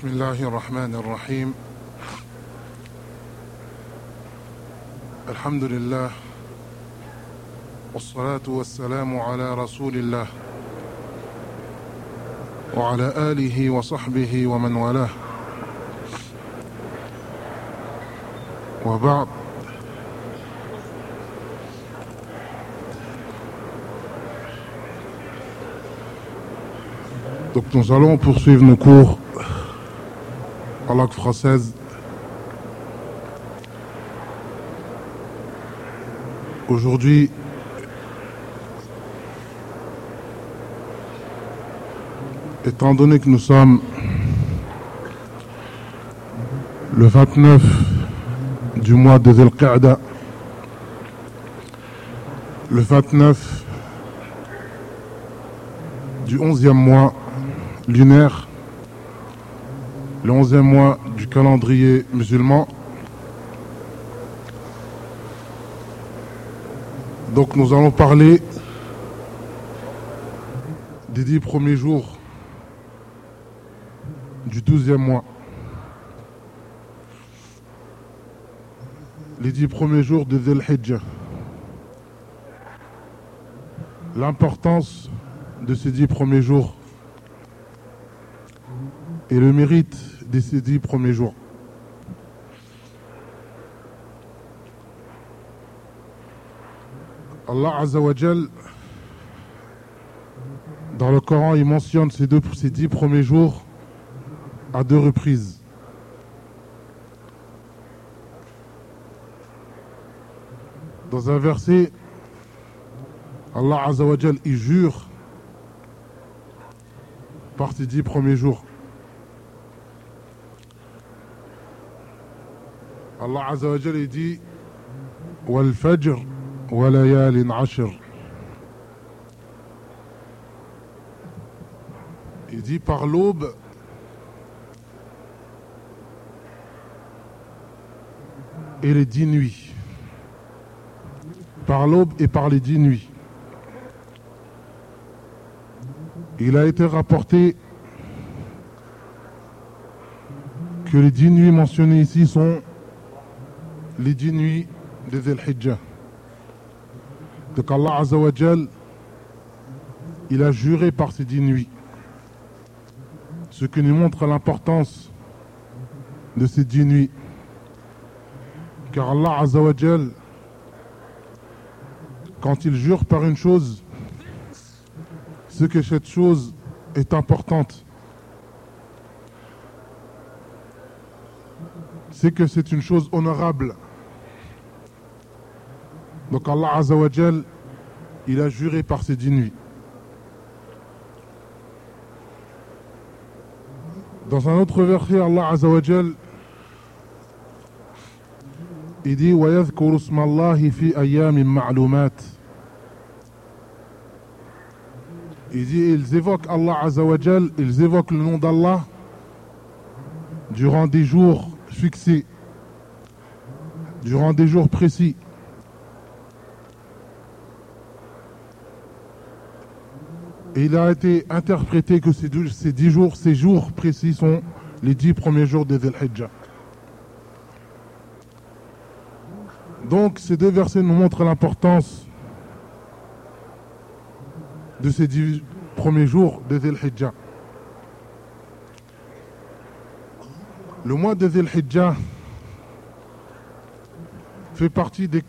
بسم الله الرحمن الرحيم. الحمد لله والصلاة والسلام على رسول الله وعلى آله وصحبه ومن والاه. وبعد. Donc nous allons poursuivre nos cours en langue française. Aujourd'hui, étant donné que nous sommes le 29 du mois de Dhul Qa'da, le 29 du 11e mois lunaire, le 11e mois du calendrier musulman. Donc nous allons parler des dix premiers jours du 12e mois. Les dix premiers jours de Dhul Hijjah. L'importance de ces dix premiers jours et le mérite de ces dix premiers jours. Allah Azzawajal, dans le Coran, il mentionne ces, deux, ces dix premiers jours à deux reprises. Dans un verset, Allah Azzawajal, il jure par ces dix premiers jours. Allah Azzawajal, il dit Wal Fajr wa layalin ashr. Il dit par l'aube et les dix nuits. Par l'aube et par les dix nuits. Il a été rapporté que les dix nuits mentionnées ici sont les dix nuits de Dhul Hijjah. Donc Allah Azzawajal, il a juré par ces dix nuits. Ce qui nous montre l'importance de ces dix nuits. Car Allah Azzawajal, quand il jure par une chose, c'est que cette chose est importante. C'est que c'est une chose honorable. Donc Allah Azzawajal, il a juré par ces dix nuits. Dans un autre verset, Allah Azzawajal, il dit وَيَذْكُرُ اسْمَ اللَّهِ فِي أَيَّامٍ مَعْلُومَاتٍ Il dit, ils évoquent Allah Azzawajal, ils évoquent le nom d'Allah durant des jours fixés, durant des jours précis. Et il a été interprété que ces, dix jours, ces jours précis sont les dix premiers jours de Dhul. Donc ces deux versets nous montrent l'importance de ces dix premiers jours de Dhul. Le mois de Dhul fait partie de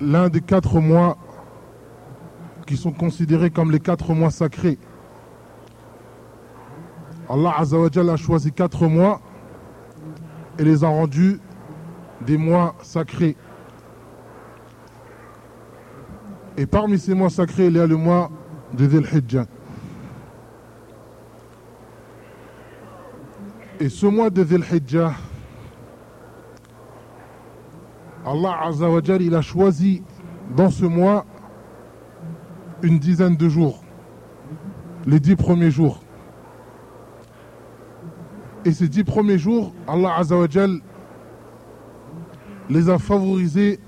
l'un des quatre mois qui sont considérés comme les quatre mois sacrés. Allah Azzawajal a choisi quatre mois et les a rendus des mois sacrés. Et parmi ces mois sacrés, il y a le mois de Dhul Hijjah. Et ce mois de Dhul Hijjah, Allah Azzawajal, il a choisi dans ce mois une dizaine de jours, les dix premiers jours. Et ces dix premiers jours, Allah Azzawajal les a favorisés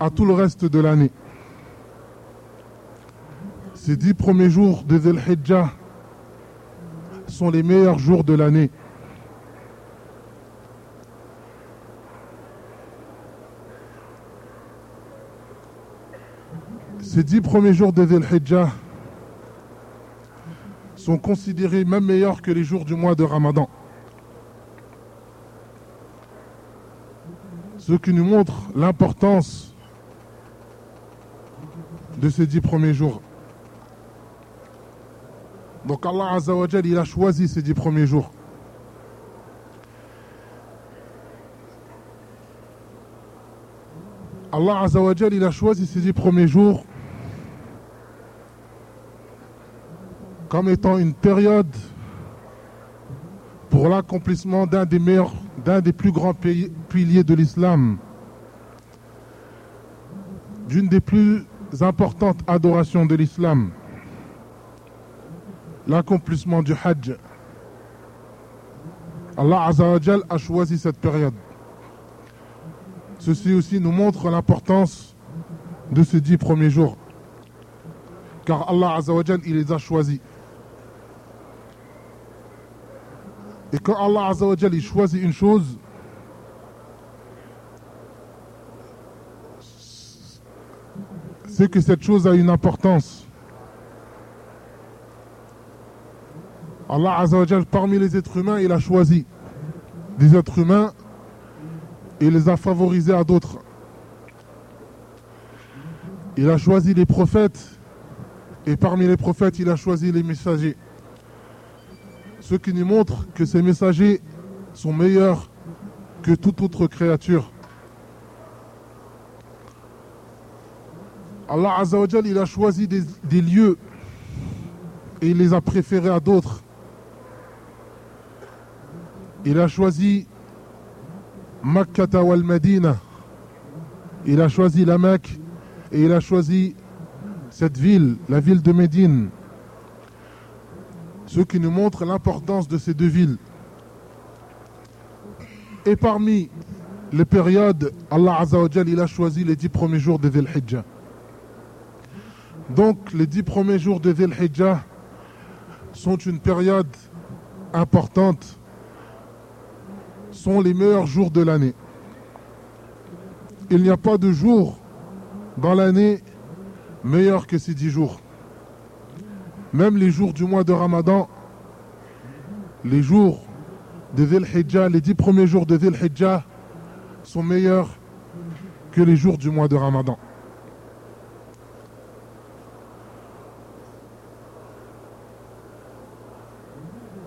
à tout le reste de l'année. Ces dix premiers jours de Dhul Hijjah sont les meilleurs jours de l'année. Ces dix premiers jours de Dhul Hijjah sont considérés même meilleurs que les jours du mois de Ramadan. Ce qui nous montre l'importance de ces dix premiers jours. Donc Allah Azzawajal, il a choisi ces dix premiers jours. Allah Azzawajal, il a choisi ces dix premiers jours comme étant une période pour l'accomplissement d'un des meilleurs, d'un des plus grands piliers de l'islam, d'une des plus importantes adorations de l'islam, l'accomplissement du Hajj. Allah Azzawajal a choisi cette période. Ceci aussi nous montre l'importance de ces dix premiers jours. Car Allah Azzawajal, il les a choisis. Et quand Allah choisit une chose, c'est que cette chose a une importance. Allah Azzawajal, parmi les êtres humains, il a choisi des êtres humains et les a favorisés à d'autres. Il a choisi les prophètes et parmi les prophètes, il a choisi les messagers ce qui nous montre que ces messagers sont meilleurs que toute autre créature. Allah Azzawajal, il a choisi des, lieux et il les a préférés à d'autres. Il a choisi Makkata wal. Il a choisi la Mecque et il a choisi cette ville, la ville de Médine ce qui nous montre l'importance de ces deux villes. Et parmi les périodes, Allah Azzawajal, il a choisi les dix premiers jours de Dhul Hijjah. Donc les dix premiers jours de Dhul Hijjah sont une période importante, sont les meilleurs jours de l'année. Il n'y a pas de jour dans l'année meilleur que ces dix jours. Même les jours du mois de Ramadan, les jours de Dhul Hijjah, les dix premiers jours de Dhul Hijjah sont meilleurs que les jours du mois de Ramadan.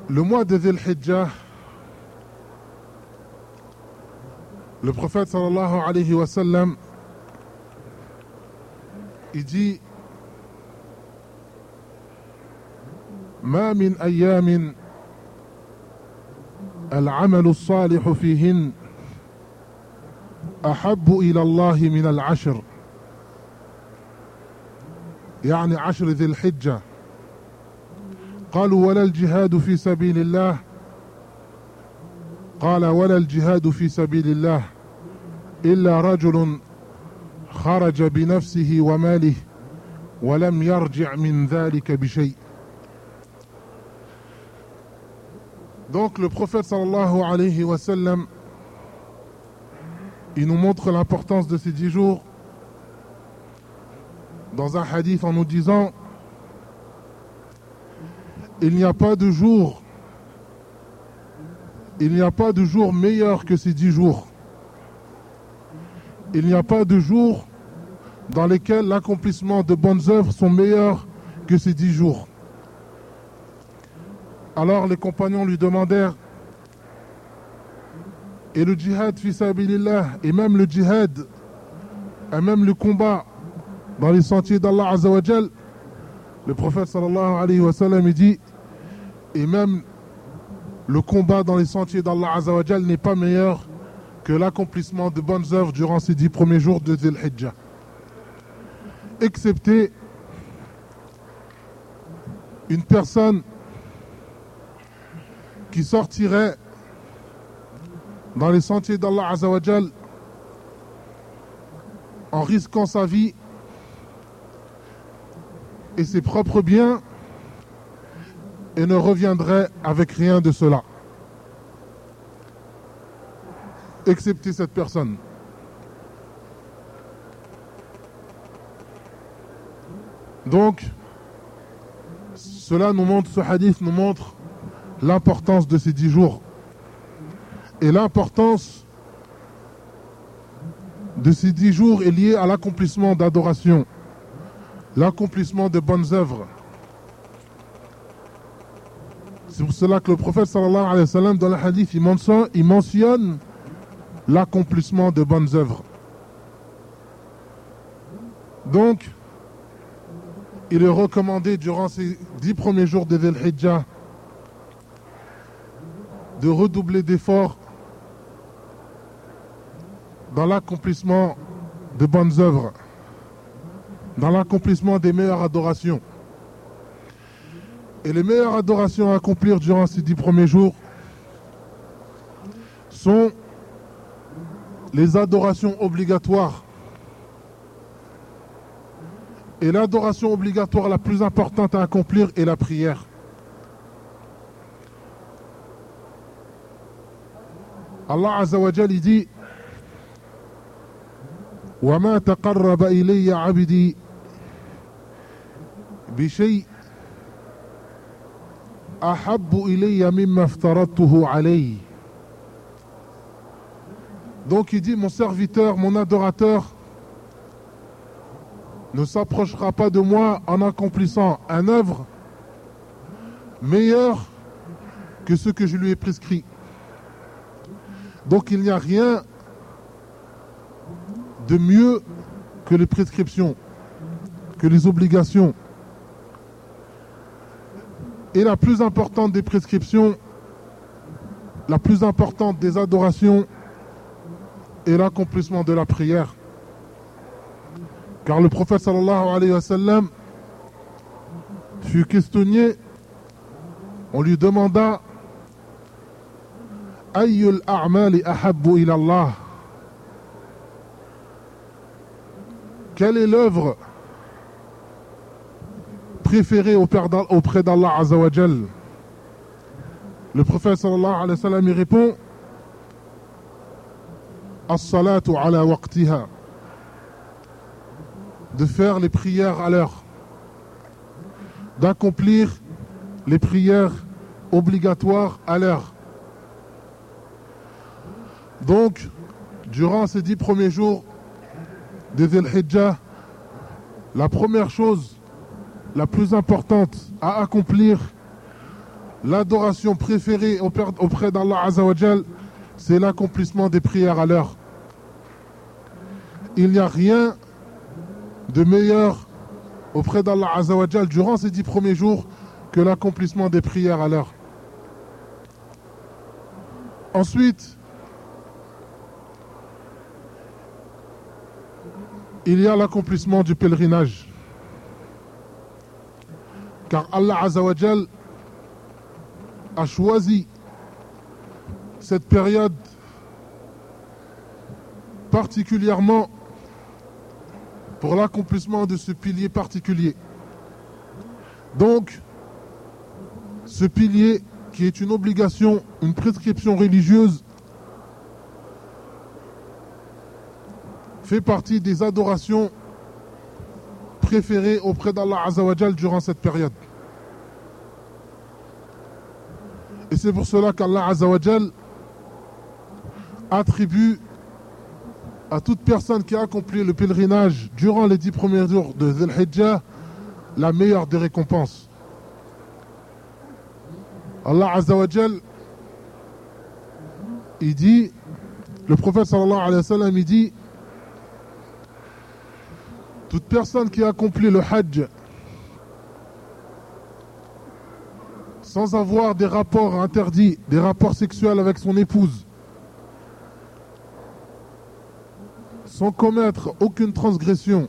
Le mois de Dhul Hijjah, le prophète sallallahu alayhi wa sallam, il dit ما من أيام العمل الصالح فيهن أحب إلى الله من العشر. يعني عشر ذي الحجة. قالوا ولا الجهاد في سبيل الله. قال ولا الجهاد في سبيل الله إلا رجل خرج بنفسه وماله ولم يرجع من ذلك بشيء. Donc le prophète sallallahu alayhi wa sallam, il nous montre l'importance de ces dix jours dans un hadith en nous disant il n'y a pas de jour il n'y a pas de jour meilleur que ces dix jours. Il n'y a pas de jour dans lesquels l'accomplissement de bonnes œuvres sont meilleurs que ces dix jours. Alors les compagnons lui demandèrent Et le djihad fisabilillah, et même le djihad, et même le combat dans les sentiers d'Allah Azawajal, le prophète sallallahu alayhi wa sallam dit Et même le combat dans les sentiers d'Allah Azawajal n'est pas meilleur que l'accomplissement de bonnes œuvres durant ces dix premiers jours de Dhul Hijjah. Excepté une personne qui sortirait dans les sentiers d'Allah Azawajal en risquant sa vie et ses propres biens et ne reviendrait avec rien de cela. Excepté cette personne. Donc, cela nous montre, ce hadith nous montre l'importance de ces dix jours et l'importance de ces dix jours est liée à l'accomplissement d'adoration, l'accomplissement de bonnes œuvres. C'est pour cela que le prophète sallallahu alayhi wa dans le hadith il mentionne, l'accomplissement de bonnes œuvres. Donc, il est recommandé durant ces dix premiers jours de Dhul Hijjah de redoubler d'efforts dans l'accomplissement de bonnes œuvres, dans l'accomplissement des meilleures adorations. Et les meilleures adorations à accomplir durant ces dix premiers jours sont les adorations obligatoires et l'adoration obligatoire la plus importante à accomplir est la prière. Allah Azza wa Jal dit وما تقرب إلي عبدي بشيء أحب إلي مما افترضته عليه Donc il dit mon serviteur, mon adorateur ne s'approchera pas de moi en accomplissant un œuvre meilleur que ce que je lui ai prescrit. Donc il n'y a rien de mieux que les prescriptions, que les obligations. Et la plus importante des prescriptions, la plus importante des adorations est l'accomplissement de la prière. Car le prophète sallallahu alayhi wa sallam fut questionné, on lui demanda A'mali ahabbu ila Allah? Quelle est l'œuvre préférée auprès d'Allah Azawajal Le prophète sallallahu alayhi wa sallam y répond As-salatu ala waqtiha. De faire les prières à l'heure, d'accomplir les prières obligatoires à l'heure. Donc, durant ces dix premiers jours des Hijjah, la première chose, la plus importante à accomplir, l'adoration préférée auprès d'Allah Azzawajal, c'est l'accomplissement des prières à l'heure. Il n'y a rien de meilleur auprès d'Allah Azzawajal durant ces dix premiers jours que l'accomplissement des prières à l'heure. Ensuite, il y a l'accomplissement du pèlerinage. Car Allah Azzawajal a choisi cette période particulièrement pour l'accomplissement de ce pilier particulier. Donc, ce pilier qui est une obligation, une prescription religieuse, fait partie des adorations préférées auprès d'Allah Azzawajal durant cette période. Et c'est pour cela qu'Allah Azzawajal attribue à toute personne qui a accompli le pèlerinage durant les dix premiers jours de Dhul Hijjah la meilleure des récompenses. Allah Azzawajal, il dit, le prophète sallallahu alayhi wa sallam, il dit, toute personne qui a accompli le Hajj sans avoir des rapports interdits, des rapports sexuels avec son épouse, sans commettre aucune transgression,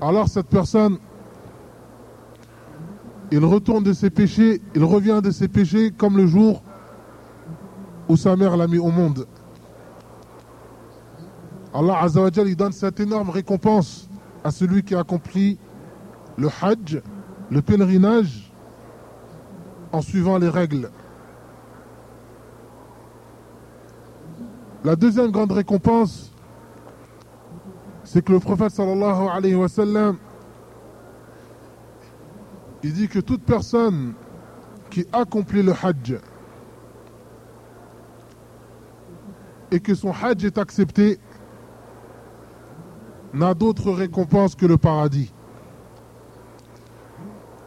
alors cette personne, il retourne de ses péchés, il revient de ses péchés comme le jour où sa mère l'a mis au monde. Allah Azzawajal, il donne cette énorme récompense à celui qui a accompli le Hajj, le pèlerinage en suivant les règles. La deuxième grande récompense, c'est que le prophète sallallahu alayhi wa sallam, il dit que toute personne qui accomplit le hajj et que son hajj est accepté, n'a d'autre récompense que le paradis.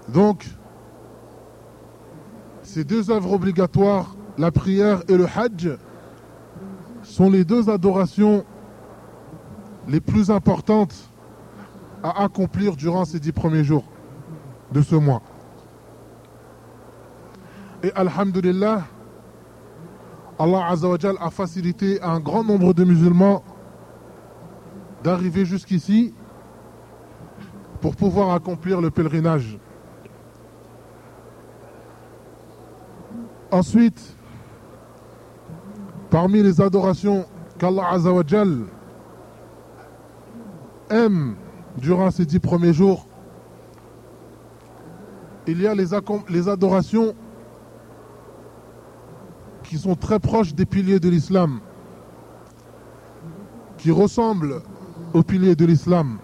Donc, ces deux œuvres obligatoires, la prière et le hajj, sont les deux adorations les plus importantes à accomplir durant ces dix premiers jours de ce mois. Et Alhamdulillah, Allah Azzawajal a facilité à un grand nombre de musulmans d'arriver jusqu'ici pour pouvoir accomplir le pèlerinage. Ensuite, parmi les adorations qu'Allah Azzawajal aime durant ces dix premiers jours, il y a les, les adorations qui sont très proches des piliers de l'islam, qui ressemblent aux piliers de l'islam.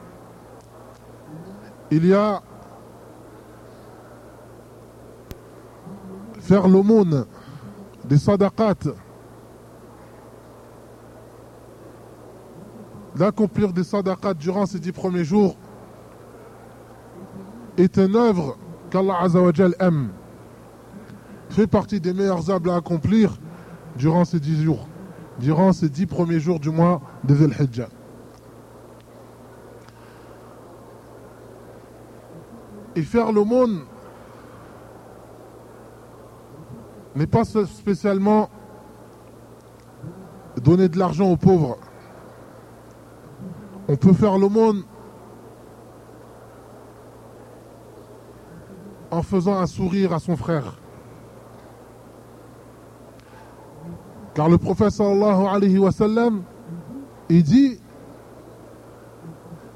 Il y a faire l'aumône des sadaqat, d'accomplir des sadaqat durant ces dix premiers jours est une œuvre qu'Allah Azzawajal aime. Fait partie des meilleures œuvres à accomplir durant ces dix jours, durant ces dix premiers jours du mois de Dhul Et faire l'aumône n'est pas spécialement donner de l'argent aux pauvres. On peut faire l'aumône en faisant un sourire à son frère. Car le prophète sallallahu alayhi wa sallam, il dit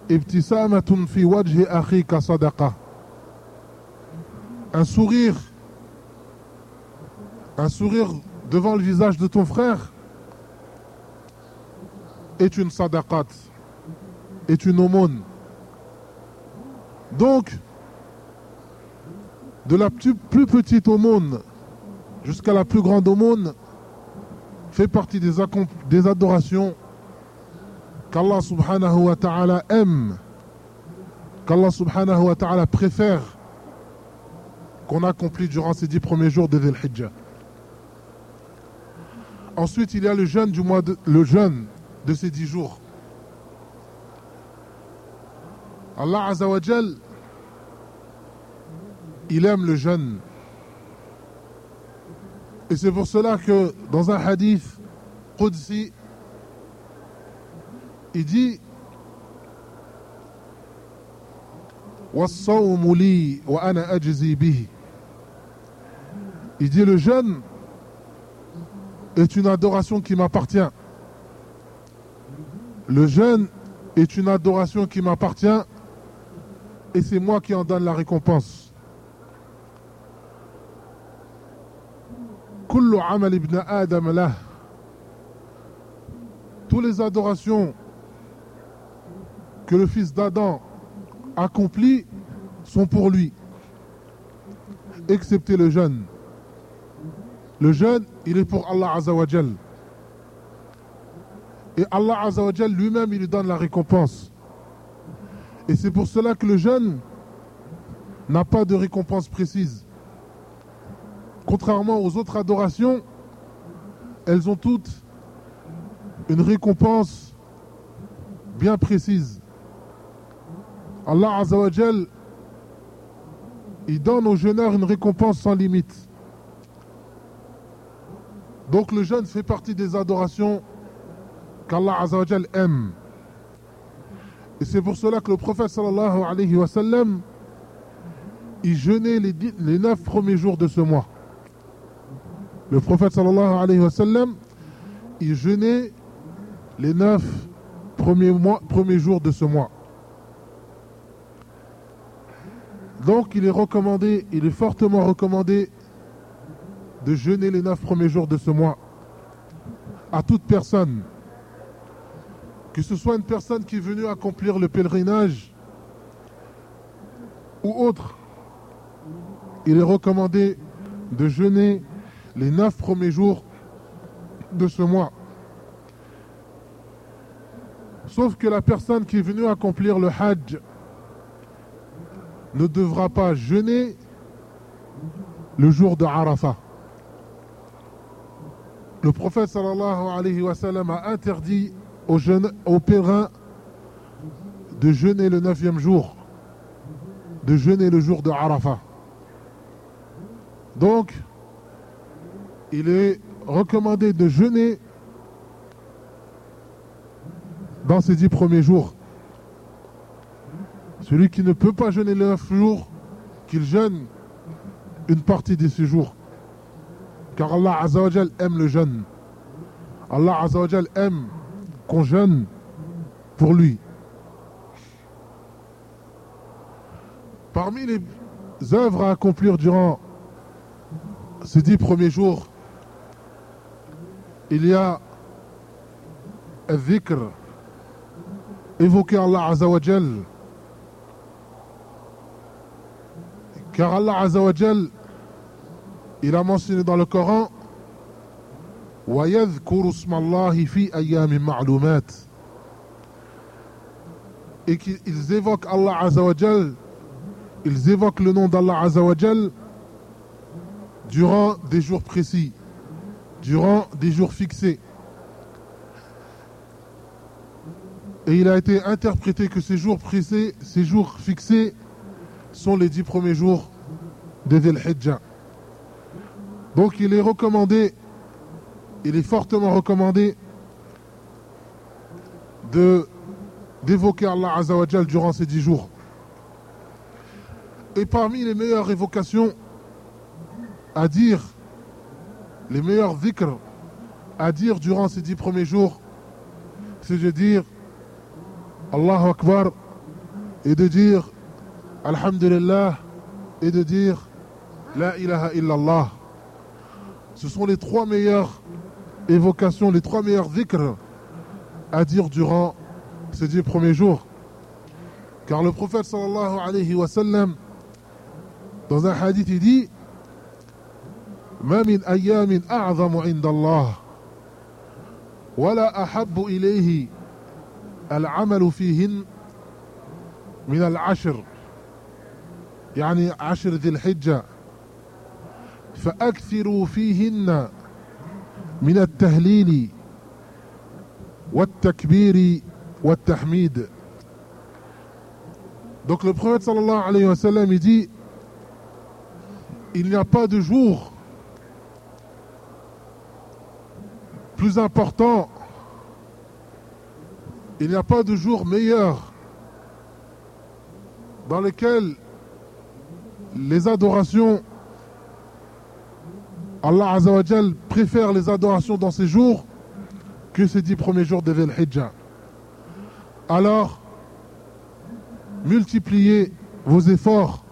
fi wajhi akhika sadaqa. Un sourire un sourire devant le visage de ton frère est une sadaqat, est une aumône. Donc, de la plus, petite aumône jusqu'à la plus grande aumône fait partie des, des adorations qu'Allah subhanahu wa ta'ala aime, qu'Allah subhanahu wa ta'ala préfère qu'on accomplit durant ces dix premiers jours de Dhul Hijjah. Ensuite, il y a le jeûne du mois de, le jeûne de ces dix jours. Allah Azawajal, il aime le jeûne. Et c'est pour cela que dans un hadith Qudsi, il dit Il dit le jeûne est une adoration qui m'appartient. Le jeûne est une adoration qui m'appartient et c'est moi qui en donne la récompense. Toutes les adorations que le fils d'Adam accomplit sont pour lui, excepté le jeûne. Le jeûne, il est pour Allah Azawajal. Et Allah Azawajal lui-même, il lui donne la récompense. Et c'est pour cela que le jeûne n'a pas de récompense précise. Contrairement aux autres adorations, elles ont toutes une récompense bien précise. Allah Azawajal, il donne aux jeûneurs une récompense sans limite. Donc le jeûne fait partie des adorations qu'Allah Azzawajal aime. Et c'est pour cela que le prophète sallallahu alayhi wa sallam, il jeûnait les, neuf premiers jours de ce mois. Le prophète sallallahu alayhi wa sallam, il jeûnait les neuf premiers, premiers jours de ce mois. Donc il est recommandé, il est fortement recommandé de jeûner les neuf premiers jours de ce mois à toute personne, que ce soit une personne qui est venue accomplir le pèlerinage ou autre, il est recommandé de jeûner les neuf premiers jours de ce mois. Sauf que la personne qui est venue accomplir le hajj ne devra pas jeûner le jour de Arafah. Le prophète a interdit aux, jeunes, aux pèlerins de jeûner le neuvième jour, de jeûner le jour de Arafah. Donc, il est recommandé de jeûner dans ces dix premiers jours. Celui qui ne peut pas jeûner les neuf jours, qu'il jeûne une partie de ces jours. Car Allah Azzawajal aime le jeûne. Allah Azzawajal aime qu'on jeûne pour lui. Parmi les œuvres à accomplir durant ces dix premiers jours, il y a dhikr, évoquer Allah Azzawajal. Car Allah Azzawajal, il a mentionné dans le Coran et qu'ils évoquent Allah Azzawajal, ils évoquent le nom d'Allah Azzawajal durant des jours précis, durant des jours fixés. Et il a été interprété que ces jours précis, ces jours fixés, sont les dix premiers jours de Dhul Hijjah. Donc il est recommandé, il est fortement recommandé de d'évoquer Allah Azzawajal durant ces dix jours. Et parmi les meilleures évocations à dire, les meilleurs dhikr à dire durant ces dix premiers jours, c'est de dire Allahu Akbar et de dire Alhamdulillah et de dire La ilaha illallah. Ce sont les trois meilleures évocations, les trois meilleurs dhikr à dire durant ces dix premiers jours. Car le prophète sallallahu alayhi wa sallam, dans un hadith, il dit ما من أيام أعظم عند الله ولا أحب إليه العمل فيهن من العشر يعني عشر ذي الحجة فأكثروا فيهن من التهليل والتكبير والتحميد Donc le prophète sallallahu alayhi wa sallam il dit il n'y a pas de jour plus important, il n'y a pas de jour meilleur dans lequel les adorations, Allah Azzawajal préfère les adorations dans ces jours que ces dix premiers jours de Vel Hijjah. Alors, multipliez vos efforts,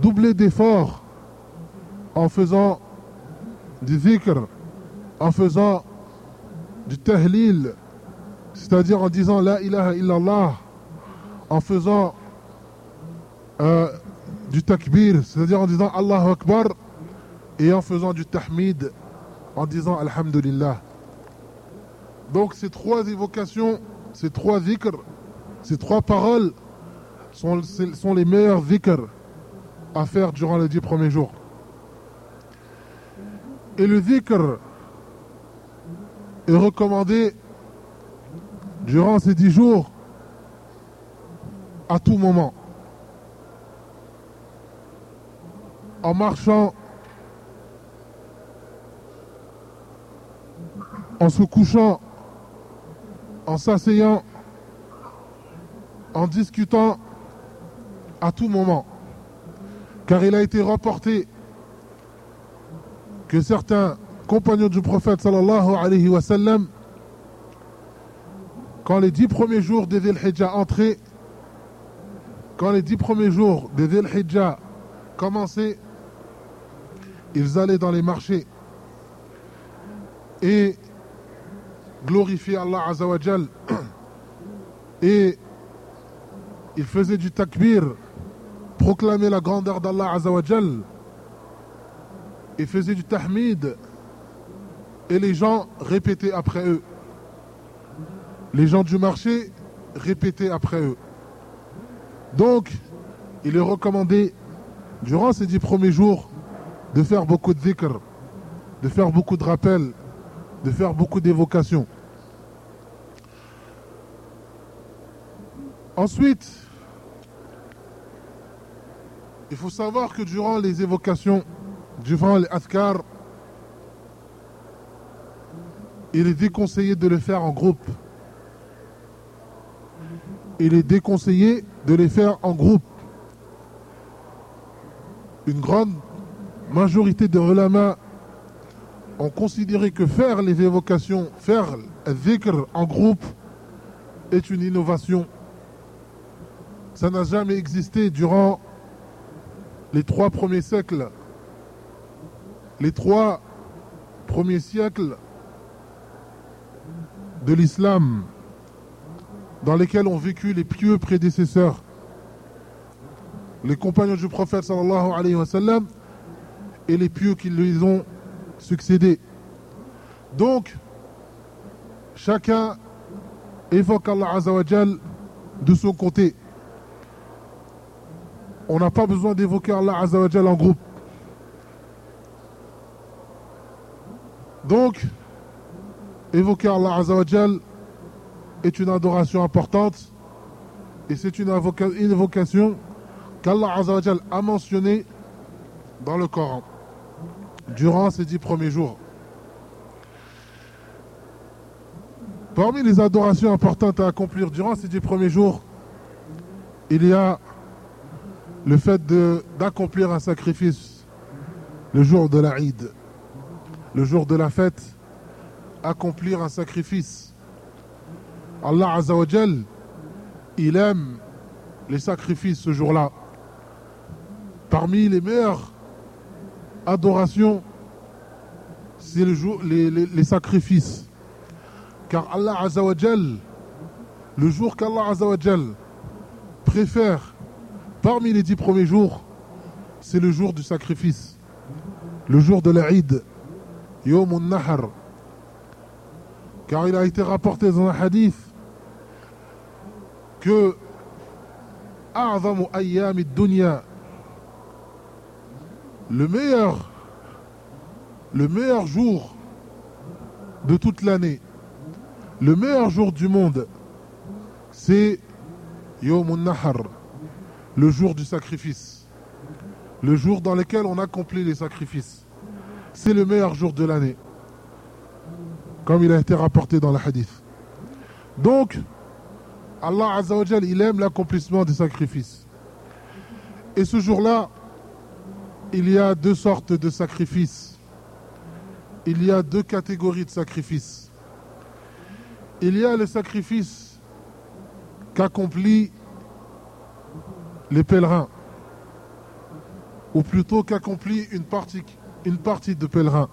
doublez d'efforts en faisant du dhikr, en faisant du tahlil, c'est-à-dire en disant la ilaha illallah, en faisant euh, du takbir, c'est-à-dire en disant Allahu Akbar, et en faisant du tahmid, en disant Alhamdulillah. Donc ces trois évocations, ces trois dhikr, ces trois paroles sont, les meilleurs dhikr à faire durant les dix premiers jours. Et le dhikr est recommandé durant ces dix jours à tout moment. En marchant, en se couchant, en s'asseyant, en discutant, à tout moment. Car il a été rapporté que certains compagnons du prophète sallallahu alayhi wa sallam, quand les dix premiers jours de Dhul Hijjah entraient, quand les dix premiers jours de Dhul Hijjah commençaient, ils allaient dans les marchés et glorifier Allah Azawajal et ils faisaient du takbir, proclamer la grandeur d'Allah Azawajal et faisaient du tahmid et les gens répétaient après eux. Les gens du marché répétaient après eux. Donc, il est recommandé, durant ces dix premiers jours, de faire beaucoup de dhikr, de faire beaucoup de rappels, de faire beaucoup d'évocations. Ensuite, il faut savoir que durant les évocations, durant les askar, il est déconseillé de le faire en groupe. Il est déconseillé de les faire en groupe. Une grande majorité de ulama ont considéré que faire les évocations, faire dhikr en groupe est une innovation. Ça n'a jamais existé durant les trois premiers siècles. Les trois premiers siècles de l'islam dans lesquels ont vécu les pieux prédécesseurs, les compagnons du prophète sallallahu alayhi wa sallam et les pieux qui lui ont succédé. Donc, chacun évoque Allah Azawajal de son côté. On n'a pas besoin d'évoquer Allah Azawajal en groupe. Donc, évoquer Allah Azawajal est une adoration importante et c'est une, invocation qu'Allah Azawajal a mentionnée dans le Coran durant ces dix premiers jours. Parmi les adorations importantes à accomplir durant ces dix premiers jours, il y a le fait d'accomplir un sacrifice le jour de la Eid, le jour de la fête, accomplir un sacrifice. Allah Azzawajal, il aime les sacrifices ce jour-là. Parmi les meilleures adorations, c'est le jour, les, sacrifices. Car Allah Azzawajal, le jour qu'Allah Azzawajal préfère parmi les dix premiers jours, c'est le jour du sacrifice, le jour de l'Aïd, Yom Nahar. Car il a été rapporté dans un hadith que dunya le meilleur le meilleur jour de toute l'année le meilleur jour du monde c'est Yom Nahar le jour du sacrifice, le jour dans lequel on accomplit les sacrifices. C'est le meilleur jour de l'année, comme il a été rapporté dans le hadith. Donc, Allah Azzawajal, il aime l'accomplissement des sacrifices. Et ce jour-là, il y a deux sortes de sacrifices. Il y a deux catégories de sacrifices. Il y a le sacrifice qu'accomplit les pèlerins, ou plutôt qu'accomplit une partie, de pèlerins.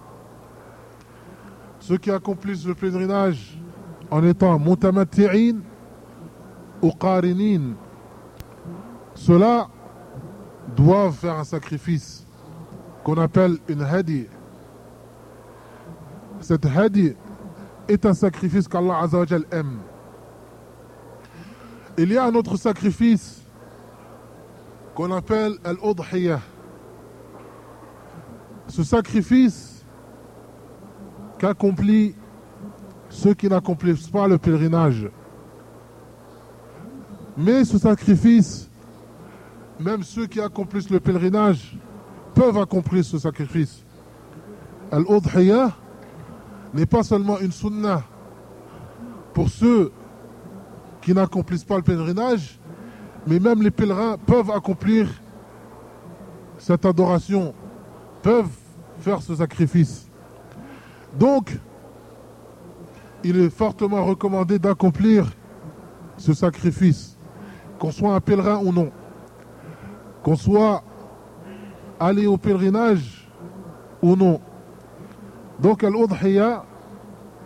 Ceux qui accomplissent le pèlerinage en étant mutamatti'in ou qarinin, ceux-là doivent faire un sacrifice qu'on appelle une hadi. Cette hadi est un sacrifice qu'Allah aime. Il y a un autre sacrifice qu'on appelle al Ce sacrifice qu'accomplissent ceux qui n'accomplissent pas le pèlerinage. Mais ce sacrifice, même ceux qui accomplissent le pèlerinage peuvent accomplir ce sacrifice. al n'est pas seulement une sunna pour ceux qui n'accomplissent pas le pèlerinage, mais même les pèlerins peuvent accomplir cette adoration, peuvent faire ce sacrifice. Donc, il est fortement recommandé d'accomplir ce sacrifice, qu'on soit un pèlerin ou non. qu'on soit allé au pèlerinage ou non. Donc Al-Udhiya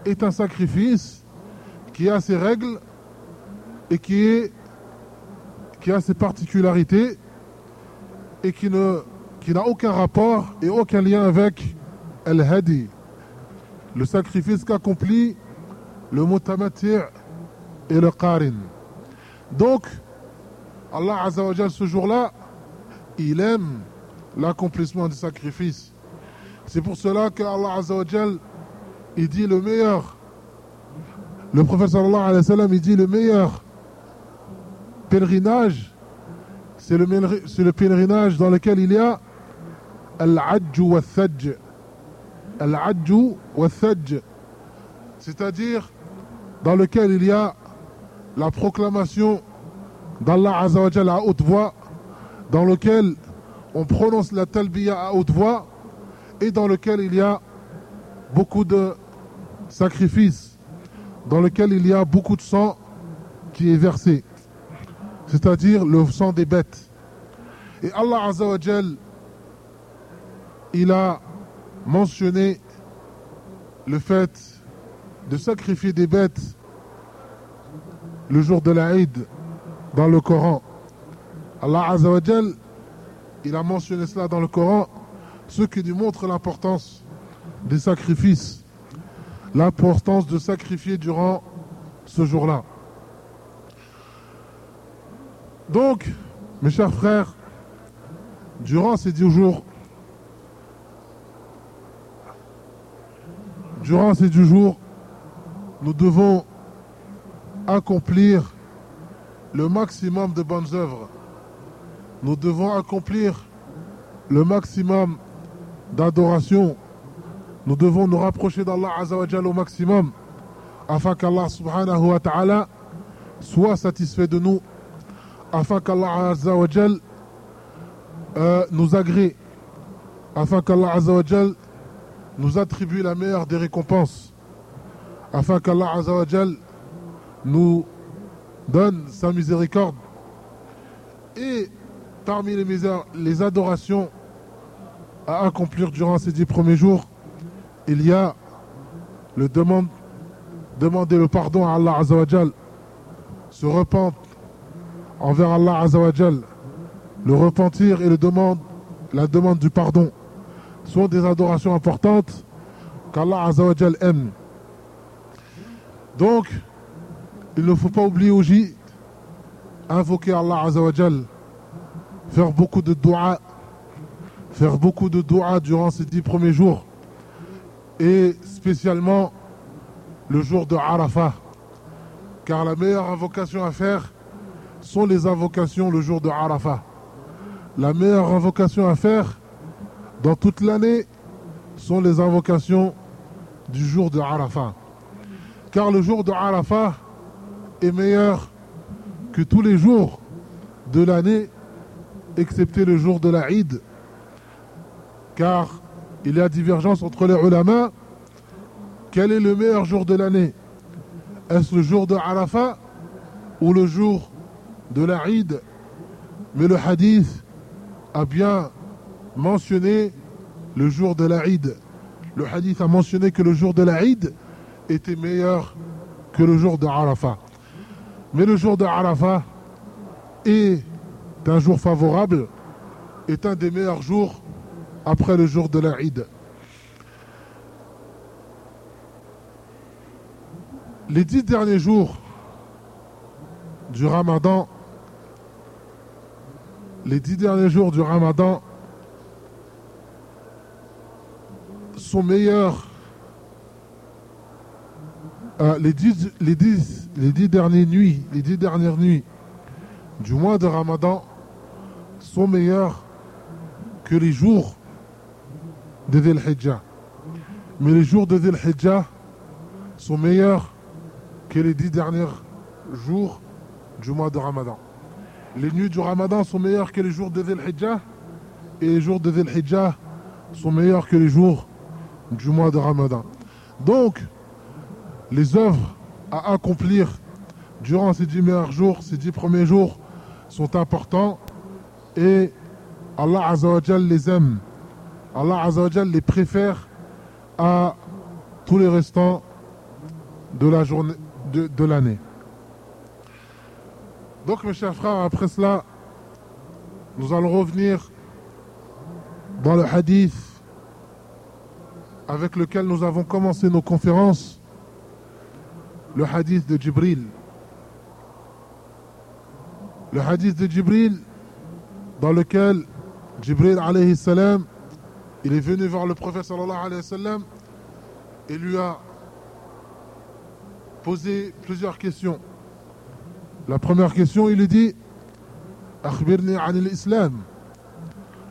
est un sacrifice qui a ses règles et qui, a ses particularités et qui n'a aucun rapport et aucun lien avec Al-Hadi, le sacrifice qu'accomplit le mutamati' et le qarin. Donc, Allah Azzawajal ce jour-là, il aime l'accomplissement du sacrifice. C'est pour cela que Allah Azzawajal, il dit le meilleur. Le prophète sallallahu alayhi wa sallam, il dit le meilleur pèlerinage, c'est le, le, pèlerinage dans lequel il y a al-ajju wa Al-ajju wa C'est-à-dire dans lequel il y a la proclamation d'Allah Azzawajal à haute voix, dans lequel on prononce la talbiya à haute voix et dans lequel il y a beaucoup de sacrifices, dans lequel il y a beaucoup de sang qui est versé, c'est-à-dire le sang des bêtes. Et Allah Azzawajal, il a mentionné le fait de sacrifier des bêtes le jour de l'Aïd dans le Coran. Allah Azzawajal, il a mentionné cela dans le Coran, ce qui nous montre l'importance des sacrifices, l'importance de sacrifier durant ce jour-là. Donc, mes chers frères, durant ces dix jours, durant ces dix jours, nous devons accomplir le maximum de bonnes œuvres. Nous devons accomplir le maximum d'adoration. Nous devons nous rapprocher d'Allah Azzawajal au maximum afin qu'Allah subhanahu wa ta'ala soit satisfait de nous, afin qu'Allah Azzawajal euh, nous agrée, afin qu'Allah Azzawajal nous attribue la meilleure des récompenses, afin qu'Allah Azzawajal nous donne sa miséricorde. Parmi les, adorations à accomplir durant ces dix premiers jours, il y a le demande, demander le pardon à Allah Azawajal, se repentir envers Allah Azawajal, le repentir et la demande du pardon sont des adorations importantes qu'Allah Azawajal aime. Donc, il ne faut pas oublier aussi invoquer Allah Azawajal, faire beaucoup de dua, faire beaucoup de durant ces dix premiers jours et spécialement le jour de Arafah. Car la meilleure invocation à faire sont les invocations le jour de Arafah. La meilleure invocation à faire dans toute l'année sont les invocations du jour de Arafah. Car le jour de Arafah, est meilleur que tous les jours de l'année, excepté le jour de la. Car il y a divergence entre les ulama. Quel est le meilleur jour de l'année? Est-ce le jour de Arafat ou le jour de la Mais le hadith a bien mentionné le jour de la. Le hadith a mentionné que le jour de la était meilleur que le jour de Arafat. Mais le jour de Arafat est un jour favorable, est un des meilleurs jours après le jour de l'Aïd. Les dix derniers jours du Ramadan, les dix derniers jours du Ramadan sont meilleurs euh, les, dix, les, dix, les dix dernières nuits, les dix dernières nuits du mois de Ramadan sont meilleures que les jours de Dhul Hijjah. Mais les jours de Dhul Hijjah sont meilleurs que les dix derniers jours du mois de Ramadan. Les nuits du Ramadan sont meilleures que les jours de Dhul Hijjah et les jours de Dhul Hijjah sont meilleurs que les jours du mois de Ramadan. Donc, les œuvres à accomplir durant ces dix meilleurs jours, ces dix premiers jours, sont importants et Allah Azzawajal les aime. Allah Azzawajal les préfère à tous les restants de la journée de, de l'année. Donc mes chers frères, après cela, nous allons revenir dans le hadith avec lequel nous avons commencé nos conférences, le hadith de Jibril. Le hadith de Jibril, dans lequel Jibril alayhi salam, il est venu voir le prophète sallallahu alayhi wa sallam et lui a posé plusieurs questions. La première question, il lui dit Akhbirni anil islam.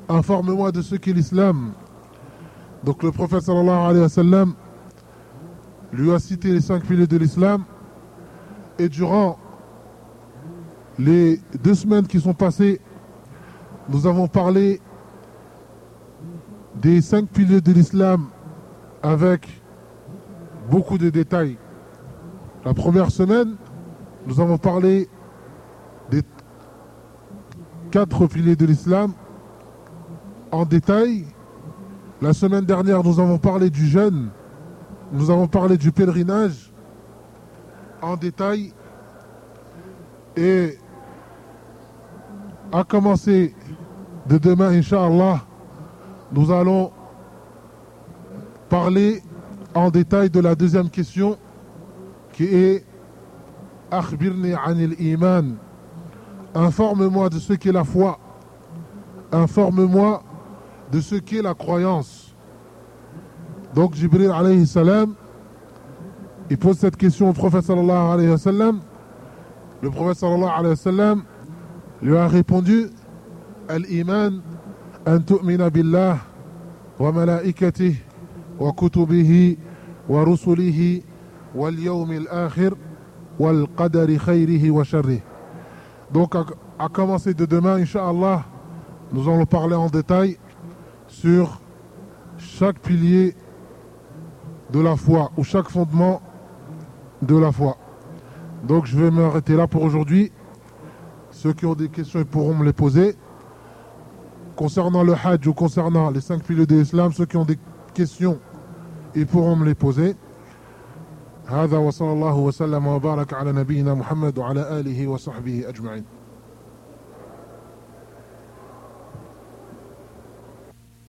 Informe-moi de ce qu'est l'islam. Donc le prophète sallallahu alayhi wa lui a cité les cinq piliers de l'islam et durant les deux semaines qui sont passées, nous avons parlé des cinq piliers de l'islam avec beaucoup de détails. La première semaine, nous avons parlé des quatre piliers de l'islam en détail. La semaine dernière, nous avons parlé du jeûne, nous avons parlé du pèlerinage en détail. Et à commencer de demain, Inch'Allah, nous allons parler en détail de la deuxième question qui est Akhbirni anil iman. Informe-moi de ce qu'est la foi. Informe-moi de ce qu'est la croyance. Donc Jibril alayhi il pose cette question au prophète sallallahu alayhi wa. Le prophète sallallahu alayhi wa lui a répondu Donc à, à commencer de demain, Inch'Allah, nous allons parler en détail sur chaque pilier de la foi ou chaque fondement de la foi. Donc je vais m'arrêter là pour aujourd'hui. Ceux qui ont des questions ils pourront me les poser Concernant le Hajj ou concernant les cinq piliers de l'islam, ceux qui ont des questions, ils pourront me les poser. هذا وصلى الله وسلم وبارك على نبينا محمد وعلى آله وصحبه أجمعين